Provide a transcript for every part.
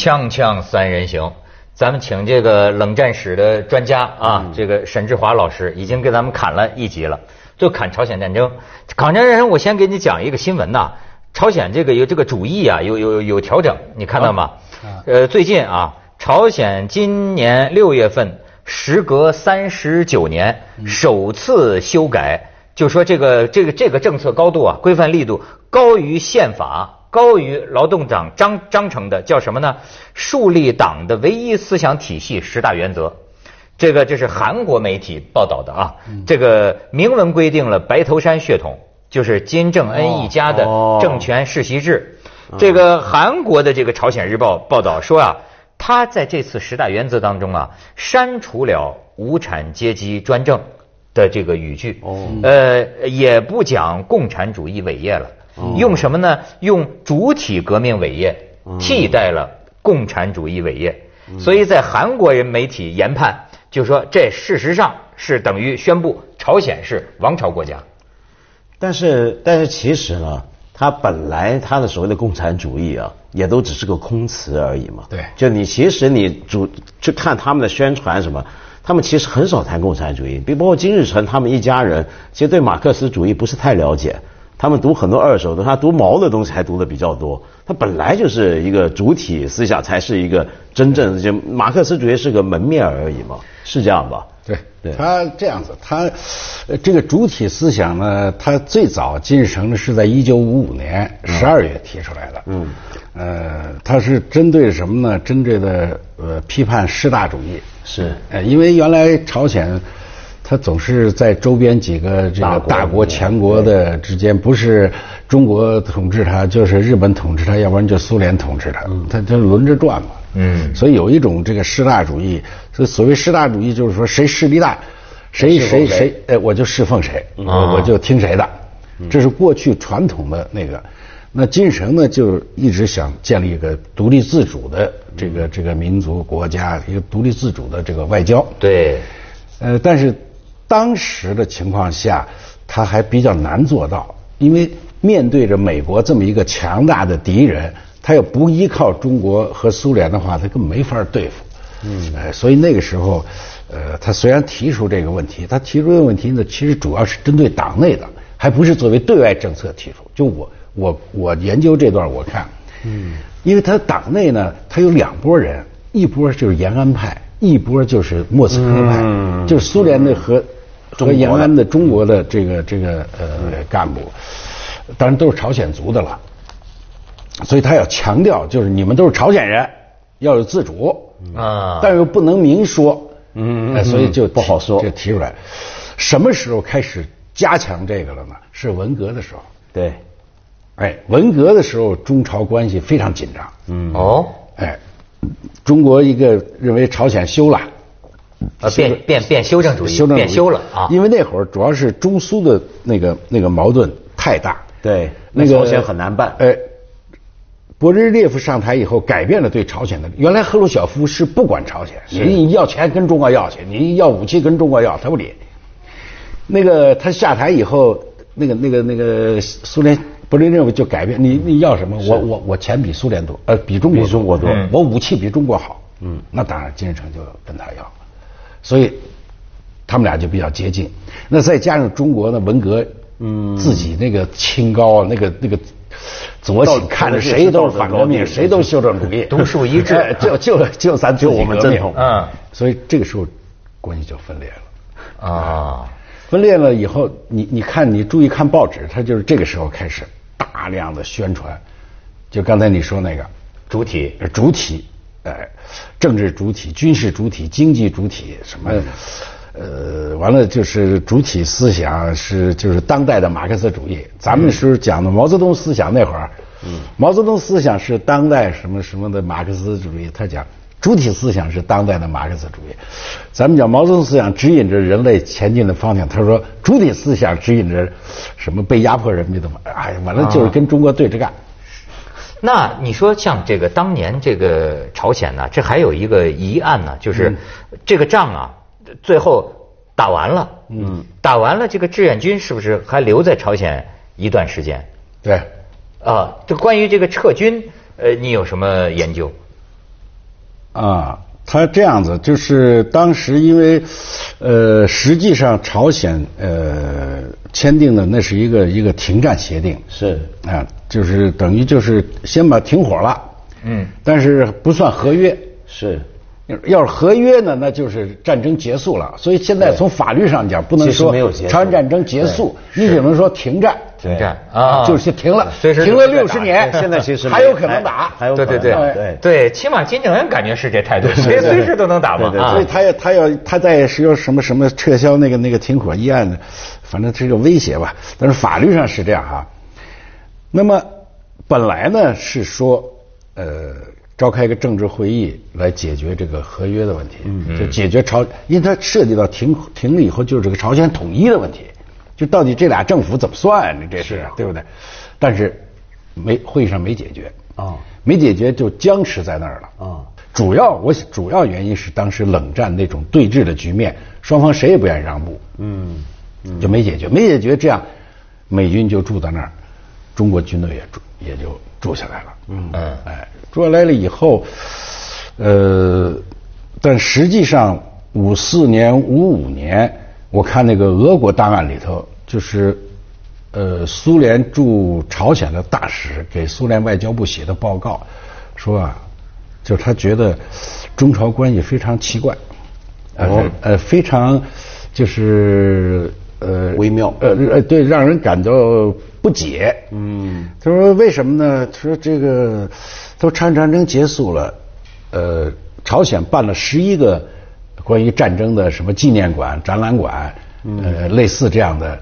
锵锵三人行，咱们请这个冷战史的专家啊，这个沈志华老师已经给咱们砍了一集了，就砍朝鲜战争。抗战战争，我先给你讲一个新闻呐，朝鲜这个有这个主义啊，有有有调整，你看到吗？呃，最近啊，朝鲜今年六月份，时隔三十九年，首次修改，就说这个这个这个政策高度啊，规范力度高于宪法。高于劳动党章章程的叫什么呢？树立党的唯一思想体系十大原则。这个这是韩国媒体报道的啊。这个明文规定了白头山血统，就是金正恩一家的政权世袭制。这个韩国的这个朝鲜日报报道说啊，他在这次十大原则当中啊，删除了无产阶级专政的这个语句。哦。呃，也不讲共产主义伟业了。用什么呢？用主体革命伟业替代了共产主义伟业，所以在韩国人媒体研判，就说这事实上是等于宣布朝鲜是王朝国家。但是，但是其实呢，他本来他的所谓的共产主义啊，也都只是个空词而已嘛。对，就你其实你主去看他们的宣传什么，他们其实很少谈共产主义，比包括金日成他们一家人，其实对马克思主义不是太了解。他们读很多二手的，他读毛的东西还读的比较多。他本来就是一个主体思想，才是一个真正就马克思主义是个门面而已嘛，是这样吧？对，对。他这样子，他这个主体思想呢，他最早金日成是在一九五五年十二月提出来的。嗯。呃，他是针对什么呢？针对的呃批判师大主义。是。呃，因为原来朝鲜。他总是在周边几个这个大国强国的之间，不是中国统治他，就是日本统治他，要不然就苏联统治他，他他轮着转嘛。嗯，所以有一种这个师大主义，所所谓师大主义就是说谁势力大，谁谁谁，哎，我就侍奉谁，我我就听谁的，这是过去传统的那个。那金日成呢，就一直想建立一个独立自主的这个这个民族国家，一个独立自主的这个外交。对，呃，但是。当时的情况下，他还比较难做到，因为面对着美国这么一个强大的敌人，他要不依靠中国和苏联的话，他根本没法对付。嗯，哎，所以那个时候，呃，他虽然提出这个问题，他提出这个问题呢，其实主要是针对党内的，还不是作为对外政策提出。就我我我研究这段，我看，嗯，因为他党内呢，他有两拨人，一波就是延安派，一波就是莫斯科派，就是苏联的和。和延安的中国的这个这个呃干部，当然都是朝鲜族的了，所以他要强调，就是你们都是朝鲜人，要有自主啊，但又不能明说，嗯，所以就不好说，就提出来。什么时候开始加强这个了呢？是文革的时候。对，哎，文革的时候，中朝关系非常紧张。嗯，哦，哎，中国一个认为朝鲜休了。呃，变变变修正主义，变修了啊！因为那会儿主要是中苏的那个那个矛盾太大，对，那个朝鲜很难办。哎，勃列日涅夫上台以后，改变了对朝鲜的。原来赫鲁晓夫是不管朝鲜，你要钱跟中国要去，你要武器跟中国要，他不理。那个他下台以后，那个那个那个苏联勃列日涅夫就改变，你你要什么？我我我钱比苏联多，呃，比中国中国多，我武器比中国好。嗯，那当然金日成就跟他要。所以，他们俩就比较接近。那再加上中国的文革，嗯，自己那个清高，那个那个左倾，看着谁都是反革命，谁都修正主义，独树一帜，就就就咱就我们正统。嗯，所以这个时候关系就分裂了。啊，分裂了以后，你你看，你注意看报纸，它就是这个时候开始大量的宣传，就刚才你说那个。主体，主体。哎，政治主体、军事主体、经济主体，什么？呃，完了就是主体思想是就是当代的马克思主义。咱们是讲的毛泽东思想那会儿，嗯，毛泽东思想是当代什么什么的马克思主义。他讲主体思想是当代的马克思主义。咱们讲毛泽东思想指引着人类前进的方向。他说主体思想指引着什么被压迫人民的？哎，完了就是跟中国对着干。那你说像这个当年这个朝鲜呢，这还有一个疑案呢，就是这个仗啊，最后打完了，嗯，打完了，这个志愿军是不是还留在朝鲜一段时间？对，啊，这关于这个撤军，呃，你有什么研究？啊，他这样子就是当时因为，呃，实际上朝鲜呃签订的那是一个一个停战协定，是。啊，就是等于就是先把停火了，嗯，但是不算合约。是，要是合约呢，那就是战争结束了。所以现在从法律上讲，不能说朝鲜战争结束，你只能说停战。停战啊，就是停了，随时停了六十年，现在其实 还有可能打，还有对对可能对对对，起码金正恩感觉是这态度，随随时都能打嘛对对对啊。所以他要他要他在是要什么什么撤销那个那个停火议案呢，反正这个威胁吧。但是法律上是这样哈。那么本来呢是说呃召开一个政治会议来解决这个合约的问题，就解决朝，因为它涉及到停停了以后就是这个朝鲜统一的问题，就到底这俩政府怎么算呢？这是对不对？但是没会议上没解决啊。没解决就僵持在那儿了啊。主要我主要原因是当时冷战那种对峙的局面，双方谁也不愿意让步，嗯，就没解决，没解决，这样美军就住在那儿，中国军队也住也就住下来了，嗯。嗯哎，住下来了以后，呃，但实际上五四年、五五年，我看那个俄国档案里头，就是呃苏联驻朝鲜的大使给苏联外交部写的报告，说啊，就是他觉得中朝关系非常奇怪，呃、呃非常就是呃微妙呃呃对，让人感到不解。嗯，他说为什么呢？他说这个都朝鲜战争结束了，呃，朝鲜办了十一个关于战争的什么纪念馆、展览馆，呃，类似这样的。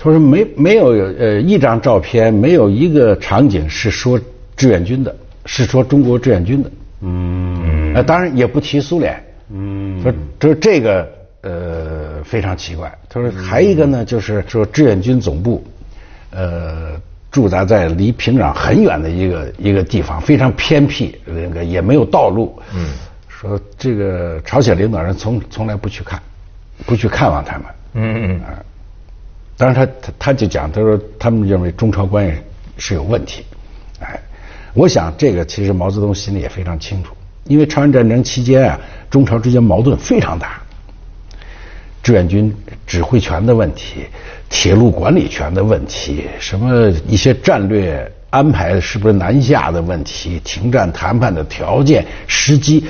他说没没有呃一张照片，没有一个场景是说志愿军的，是说中国志愿军的。嗯，呃，当然也不提苏联。嗯，说说这个呃非常奇怪。他说还一个呢，就是说志愿军总部，呃，驻扎在离平壤很远的一个一个地方，非常偏僻，那个也没有道路。嗯，说这个朝鲜领导人从从来不去看，不去看望他们。嗯嗯啊，当然他他他就讲，他说他们认为中朝关系是有问题，哎，我想这个其实毛泽东心里也非常清楚，因为朝鲜战争期间啊，中朝之间矛盾非常大，志愿军指挥权的问题、铁路管理权的问题，什么一些战略安排是不是南下的问题、停战谈判的条件、时机，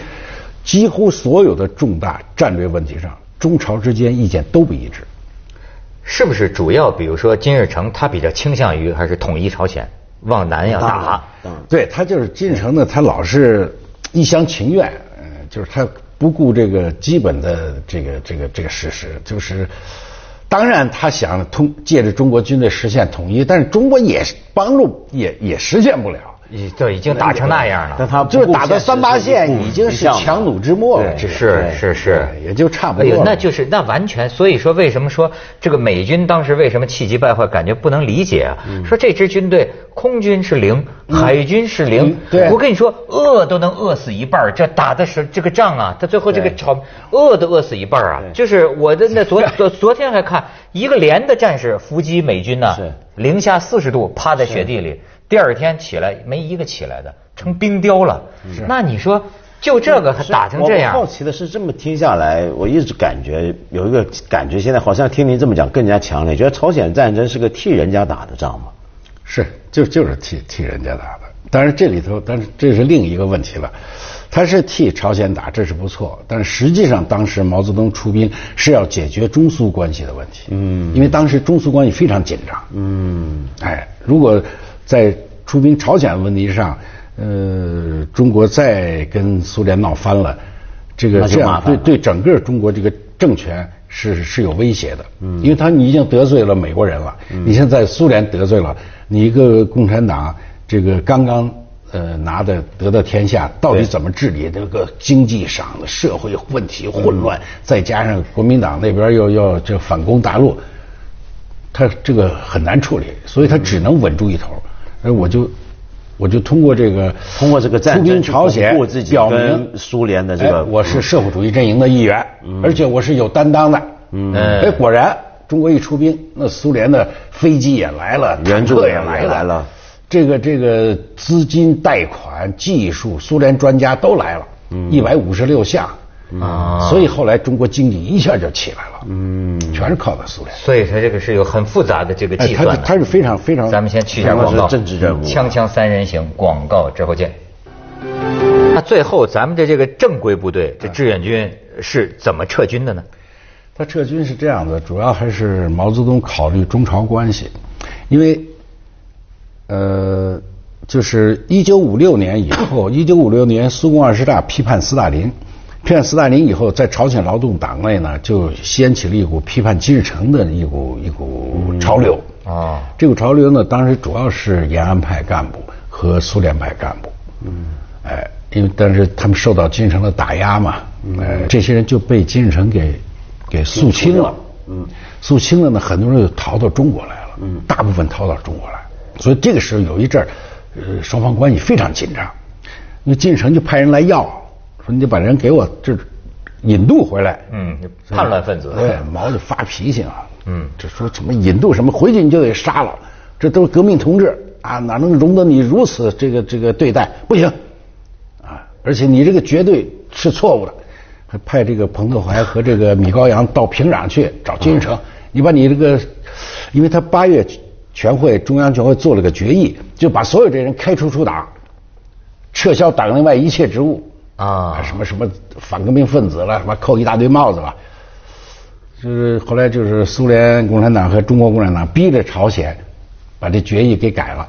几乎所有的重大战略问题上，中朝之间意见都不一致。是不是主要比如说金日成他比较倾向于还是统一朝鲜，往南要打？对他就是金日成呢，他老是一厢情愿，嗯、就是他不顾这个基本的这个这个这个事实，就是当然他想通借着中国军队实现统一，但是中国也帮助也也实现不了。已都已经打成那样了。但他就是打到三八线已经是强强弩之末了，是是是，也就差不哎呦，多。那就是那完全，所以说为什么说这个美军当时为什么气急败坏，感觉不能理解啊？说这支军队空军是零，海军是零。嗯，对。我跟你说，饿都能饿死一半儿这打的是这个仗啊，他最后这个朝饿都饿死一半儿啊。就是我的那昨昨 昨天还看一个连的战士伏击美军呢是，零下四十度趴在雪地里，第二天起来没一个起来的，成冰雕了。那你说就这个还打成这样？我好奇的是，这么听下来，我一直感觉有一个感觉，现在好像听您这么讲更加强烈，觉得朝鲜战争是个替人家打的仗吗？是，就就是替替人家打的。当然这里头，但是这是另一个问题了。他是替朝鲜打，这是不错，但是实际上当时毛泽东出兵是要解决中苏关系的问题。嗯，因为当时中苏关系非常紧张。嗯，哎，如果在出兵朝鲜问题上，呃，中国再跟苏联闹翻了，这个对对整个中国这个政权是是有威胁的，嗯，因为他你已经得罪了美国人了，你现在苏联得罪了，你一个共产党这个刚刚呃拿的得到天下，到底怎么治理这个经济上的社会问题混乱，再加上国民党那边又要这反攻大陆，他这个很难处理，所以他只能稳住一头，而我就。我就通过这个，通过这个战争出兵朝鲜，表明苏联的这个哎我是社会主义阵营的一员，而且我是有担当的。嗯，哎，果然中国一出兵，那苏联的飞机也来了，援助也来了这个这个资金、贷款、技术，苏联专家都来了。一百五十六项。啊，所以后来中国经济一下就起来了，嗯，全是靠的苏联。所以它这个是有很复杂的这个计算的。它是非常非常。咱们先去一下广告。政治任务。锵锵三人行，广告之后见。那最后咱们的这个正规部队，这志愿军是怎么撤军的呢？他撤军是这样的，主要还是毛泽东考虑中朝关系，因为，呃，就是一九五六年以后，一九五六年苏共二十大批判斯大林。批判斯大林以后，在朝鲜劳动党内呢，就掀起了一股批判金日成的一股一股潮流。啊，这股潮流呢，当时主要是延安派干部和苏联派干部。嗯，哎，因为但是他们受到金日成的打压嘛，哎，这些人就被金日成给给肃清了。嗯，肃清了呢，很多人就逃到中国来了。嗯，大部分逃到中国来，所以这个时候有一阵儿，呃，双方关系非常紧张。那金日成就派人来要。你得把人给我这引渡回来。嗯，叛乱分子。对，毛就发脾气啊。嗯，这说什么引渡什么，回去你就得杀了，这都是革命同志啊，哪能容得你如此这个这个对待？不行啊！而且你这个绝对是错误的。还派这个彭德怀和这个米高扬到平壤去找金日成，你把你这个，因为他八月全会中央全会做了个决议，就把所有这人开除出党，撤销党内外一切职务。啊，什么什么反革命分子了，什么扣一大堆帽子了，就是后来就是苏联共产党和中国共产党逼着朝鲜把这决议给改了，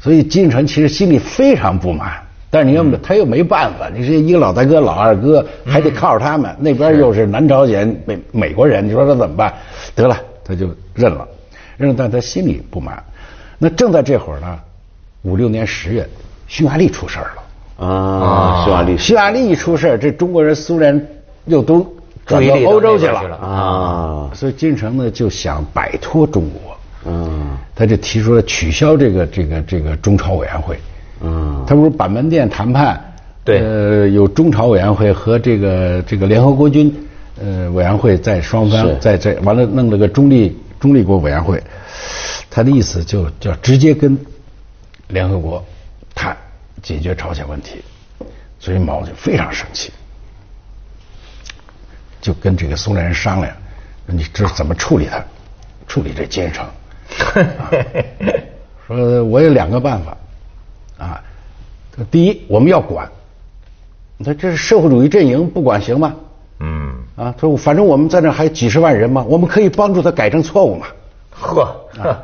所以金日成其实心里非常不满，但是你又他又没办法，你是一个老大哥、老二哥，还得靠着他们，那边又是南朝鲜美美国人，你说他怎么办？得了，他就认了，认了，但他心里不满。那正在这会儿呢，五六年十月，匈牙利出事儿了。啊，匈牙利，匈牙利一出事这中国人、苏联又都转到欧洲去了。啊。所以金城呢就想摆脱中国，嗯，他就提出了取消这个这个这个中朝委员会，嗯，他不是板门店谈判，对，呃，有中朝委员会和这个这个联合国军呃委员会在双方在在完了弄了个中立中立国委员会，他的意思就叫直接跟联合国谈。解决朝鲜问题，所以毛就非常生气，就跟这个苏联人商量，你这怎么处理他？处理这金日成？说我有两个办法啊。第一，我们要管。他这是社会主义阵营，不管行吗？嗯。啊，他说反正我们在那还有几十万人嘛，我们可以帮助他改正错误嘛。呵。啊，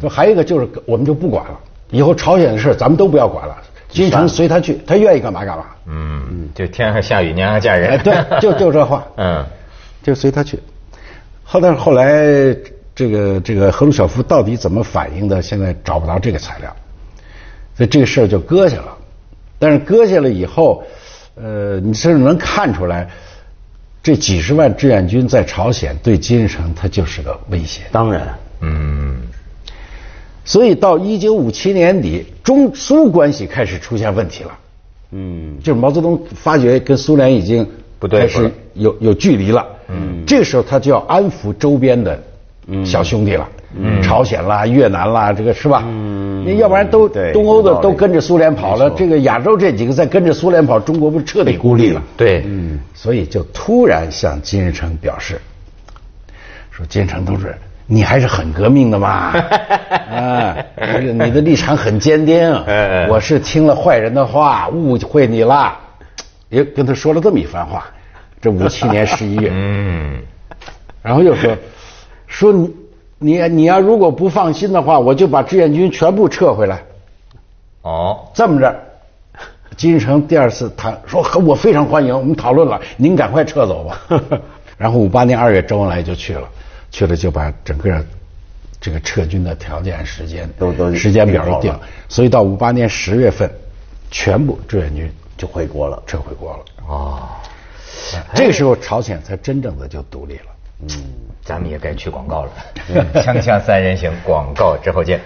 就还有一个就是，我们就不管了，以后朝鲜的事咱们都不要管了。金城随他去，他愿意干嘛干嘛。嗯，就天上下雨，娘娘嫁人。对，就 就这话。嗯，就随他去。后来后来，这个这个赫鲁晓夫到底怎么反应的？现在找不到这个材料，所以这个事儿就搁下了。但是搁下了以后，呃，你甚至能看出来，这几十万志愿军在朝鲜对金日成他就是个威胁。当然，嗯。所以到一九五七年底，中苏关系开始出现问题了。嗯，就是毛泽东发觉跟苏联已经不对，是有有距离了。嗯，这个时候他就要安抚周边的小兄弟了，嗯朝鲜啦、越南啦，这个是吧？嗯，要不然都东欧的都跟着苏联跑了，这个亚洲这几个再跟着苏联跑，中国不是彻底孤立了？对，嗯，所以就突然向金日成表示，说金日成同志。你还是很革命的嘛，啊，你的立场很坚定。我是听了坏人的话，误会你了，也跟他说了这么一番话。这五七年 十一月，嗯，然后又说，说你你你要如果不放心的话，我就把志愿军全部撤回来。哦，这么着，金日成第二次谈说，我非常欢迎，我们讨论了，您赶快撤走吧。然后五八年二月，周恩来就去了。去了就把整个这个撤军的条件、时间都都时间表都定，所以到五八年十月份，全部志愿军就回国了，撤回国了。哦，这个时候朝鲜才真正的就独立了。嗯，咱们也该去广告了。锵锵三人行，广告之后见。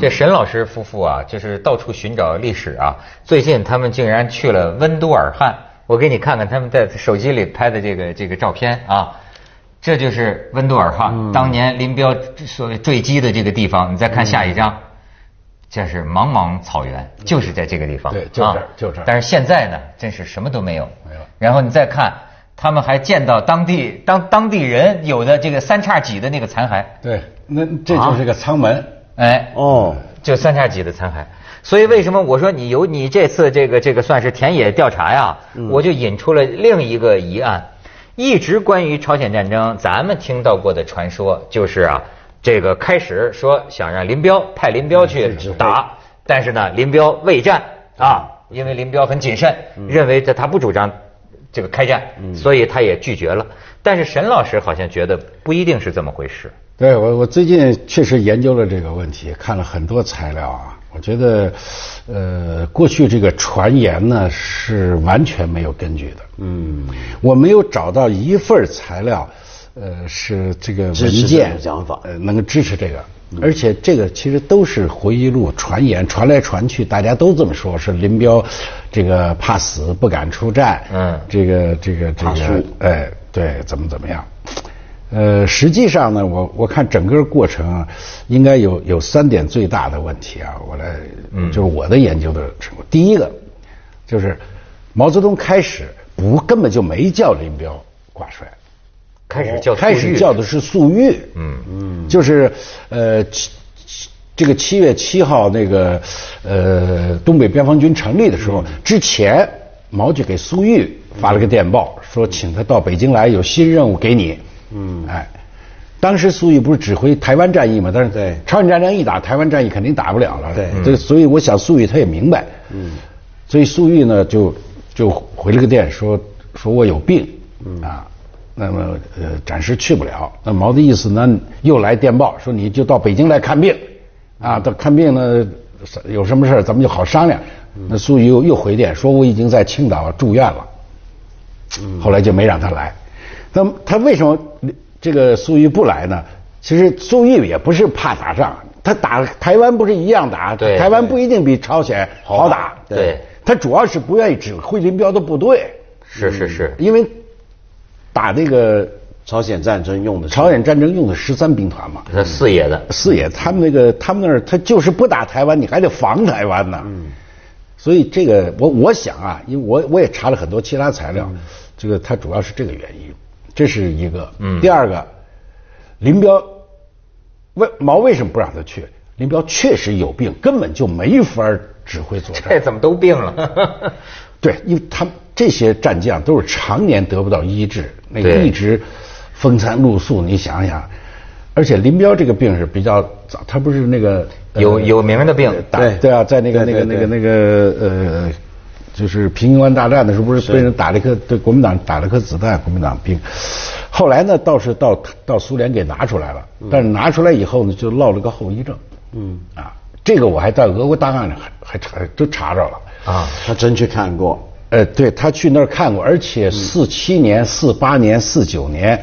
这沈老师夫妇啊，就是到处寻找历史啊。最近他们竟然去了温都尔汗，我给你看看他们在手机里拍的这个这个照片啊。这就是温都尔哈当年林彪所谓坠机的这个地方。你再看下一张，这是茫茫草原，就是在这个地方。对就这儿就这儿但是现在呢，真是什么都没有。没有然后你再看，他们还见到当地当当地人有的这个三叉戟的那个残骸。对，那这就是个舱门。哎，哦，就三叉戟的残骸。所以为什么我说你有你这次这个这个算是田野调查呀？我就引出了另一个疑案。一直关于朝鲜战争，咱们听到过的传说就是啊，这个开始说想让林彪派林彪去打，但是呢，林彪畏战啊，因为林彪很谨慎，认为这他不主张这个开战，所以他也拒绝了。但是沈老师好像觉得不一定是这么回事。对我，我最近确实研究了这个问题，看了很多材料啊。我觉得，呃，过去这个传言呢是完全没有根据的。嗯，我没有找到一份材料，呃，是这个文件种讲法呃，能够支持这个。而且这个其实都是回忆录传言，传来传去，大家都这么说，是林彪这个怕死不敢出战，嗯这个这个这个，哎，对，怎么怎么样？呃，实际上呢，我我看整个过程啊，应该有有三点最大的问题啊，我来，就是我的研究的成果。第一个就是毛泽东开始不根本就没叫林彪挂帅，开始叫开始叫的是粟裕，嗯。嗯，就是呃七七这个七月七号那个呃东北边防军成立的时候，之前毛就给粟裕发了个电报，说请他到北京来，有新任务给你。嗯，哎，当时粟裕不是指挥台湾战役嘛，但是对朝鲜战争一打，台湾战役肯定打不了了。对这所以我想粟裕他也明白。嗯，所以粟裕呢就就回了个电说说我有病啊，那么呃暂时去不了。那毛的意思呢又来电报说你就到北京来看病啊，到看病呢有什么事儿咱们就好商量。那粟裕又又回电说我已经在青岛住院了。后来就没让他来。那么他为什么这个粟裕不来呢？其实粟裕也不是怕打仗，他打台湾不是一样打，对台湾不一定比朝鲜好打。对他主要是不愿意指挥林彪的部队，是是是，因为打那个朝鲜战争用的朝鲜战争用的十三兵团嘛。他四野的，四野他们那个他们那儿他就是不打台湾，你还得防台湾呢。嗯，所以这个我我想啊，因为我我也查了很多其他材料，这个他主要是这个原因，这是一个。嗯第二个，林彪为毛为什么不让他去？林彪确实有病，根本就没法指挥作战。这怎么都病了？对，因为他们这些战将都是常年得不到医治，那个一直风餐露宿。你想想，而且林彪这个病是比较早，他不是那个呃有有名的病对对啊，在那个那个那个那个呃，就是平型关大战的时候，不是被人打了一颗对国民党打了颗子弹，国民党兵。后来呢，倒是到到苏联给拿出来了，但是拿出来以后呢，就落了个后遗症。嗯啊，这个我还在俄国档案里还还查都查着了。啊，他真去看过，呃，对他去那儿看过，而且四七年、四八年、四九年，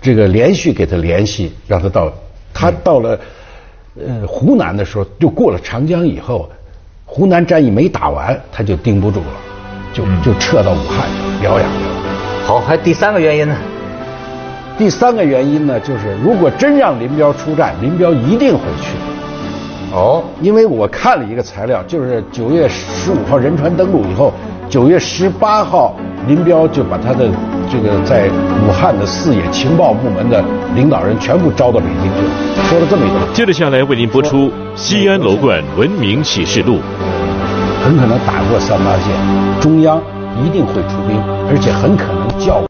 这个连续给他联系，让他到，他到了呃湖南的时候，就过了长江以后，湖南战役没打完，他就盯不住了，就就撤到武汉去疗养去了。好，还第三个原因呢？第三个原因呢，就是如果真让林彪出战，林彪一定会去。哦，因为我看了一个材料，就是九月十五号仁川登陆以后，九月十八号，林彪就把他的这个在武汉的四野情报部门的领导人全部招到北京去了，说了这么一段，接着下来为您播出《西安楼观文明启示录》。很可能打过三八线，中央一定会出兵，而且很可能叫